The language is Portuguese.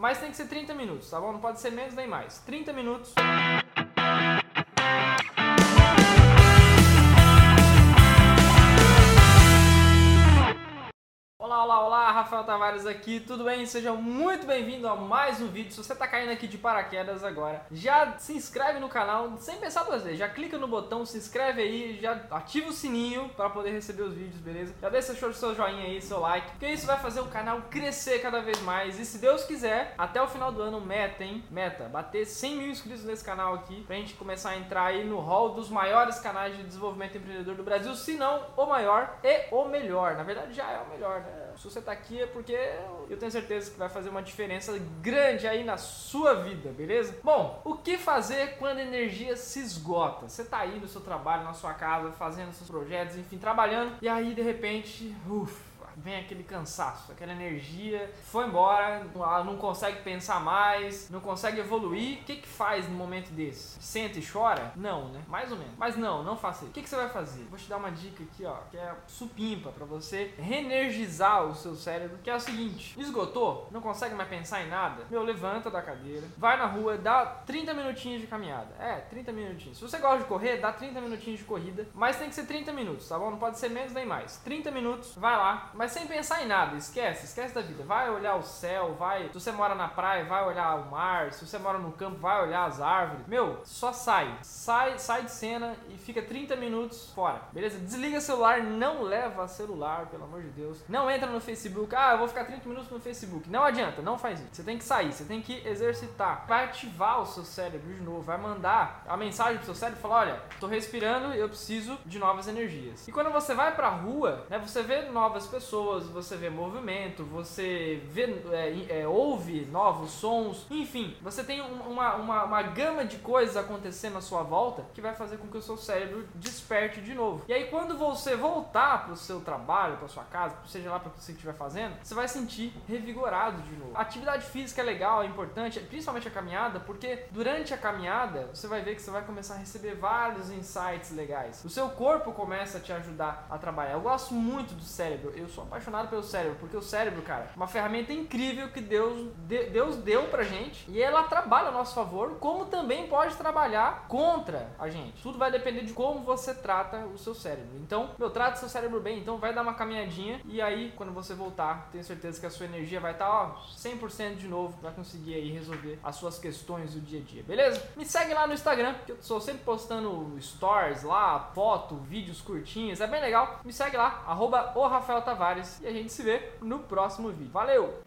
mas tem que ser 30 minutos, tá bom? Não pode ser menos nem mais. 30 minutos. Olá, olá, olá, Rafael Tavares aqui, tudo bem? Seja muito bem-vindo a mais um vídeo. Se você está caindo aqui de paraquedas agora, já se inscreve no canal sem pensar duas vezes. Já clica no botão, se inscreve aí, já ativa o sininho para poder receber os vídeos, beleza? Já deixa o seu joinha aí, seu like, porque isso vai fazer o canal crescer cada vez mais. E se Deus quiser, até o final do ano, meta, hein? Meta, bater 100 mil inscritos nesse canal aqui, pra gente começar a entrar aí no hall dos maiores canais de desenvolvimento empreendedor do Brasil, se não o maior e o melhor. Na verdade, já é o melhor, né? Se você tá aqui é porque eu tenho certeza que vai fazer uma diferença grande aí na sua vida, beleza? Bom, o que fazer quando a energia se esgota? Você tá aí no seu trabalho, na sua casa, fazendo seus projetos, enfim, trabalhando, e aí de repente, ufa, vem aquele cansaço, aquela energia, foi embora, não consegue pensar mais, não consegue evoluir. O que que faz no momento desse? Senta e chora? Não, né? Mais ou menos. Mas não, não faça isso. O que que você vai fazer? Vou te dar uma dica aqui, ó, que é supimpa para você reenergizar o seu cérebro, que é o seguinte: esgotou, não consegue mais pensar em nada? Meu, levanta da cadeira, vai na rua, dá 30 minutinhos de caminhada. É, 30 minutinhos. Se você gosta de correr, dá 30 minutinhos de corrida, mas tem que ser 30 minutos, tá bom? Não pode ser menos nem mais. 30 minutos, vai lá, mas sem pensar em nada, esquece, esquece da vida. Vai olhar o céu, vai. Se você mora na praia, vai olhar o mar. Se você mora no campo, vai olhar as árvores. Meu, só sai. Sai, sai de cena e fica 30 minutos fora. Beleza? Desliga celular, não leva celular, pelo amor de Deus. Não entra no Facebook. Ah, eu vou ficar 30 minutos no Facebook. Não adianta, não faz isso. Você tem que sair, você tem que exercitar. Vai ativar o seu cérebro de novo, vai mandar a mensagem pro seu cérebro e falar: "Olha, tô respirando, eu preciso de novas energias". E quando você vai pra rua, né, você vê novas pessoas, você vê movimento, você vê, é, é, ouve novos sons, enfim, você tem uma, uma, uma gama de coisas acontecendo à sua volta que vai fazer com que o seu cérebro desperte de novo. E aí, quando você voltar para o seu trabalho, para sua casa, seja lá para o que você estiver fazendo, você vai sentir revigorado de novo. A atividade física é legal, é importante, principalmente a caminhada, porque durante a caminhada você vai ver que você vai começar a receber vários insights legais. O seu corpo começa a te ajudar a trabalhar. Eu gosto muito do cérebro, eu sou apaixonado apaixonado pelo cérebro, porque o cérebro, cara, é uma ferramenta incrível que Deus, de, Deus deu pra gente e ela trabalha a nosso favor, como também pode trabalhar contra a gente. Tudo vai depender de como você trata o seu cérebro. Então, meu, trata seu cérebro bem, então vai dar uma caminhadinha e aí, quando você voltar, tenho certeza que a sua energia vai estar, tá, ó, 100% de novo, vai conseguir aí resolver as suas questões do dia a dia, beleza? Me segue lá no Instagram, que eu sou sempre postando stories lá, foto, vídeos curtinhos, é bem legal. Me segue lá, arroba o Rafael Tavares e a gente se vê no próximo vídeo. Valeu!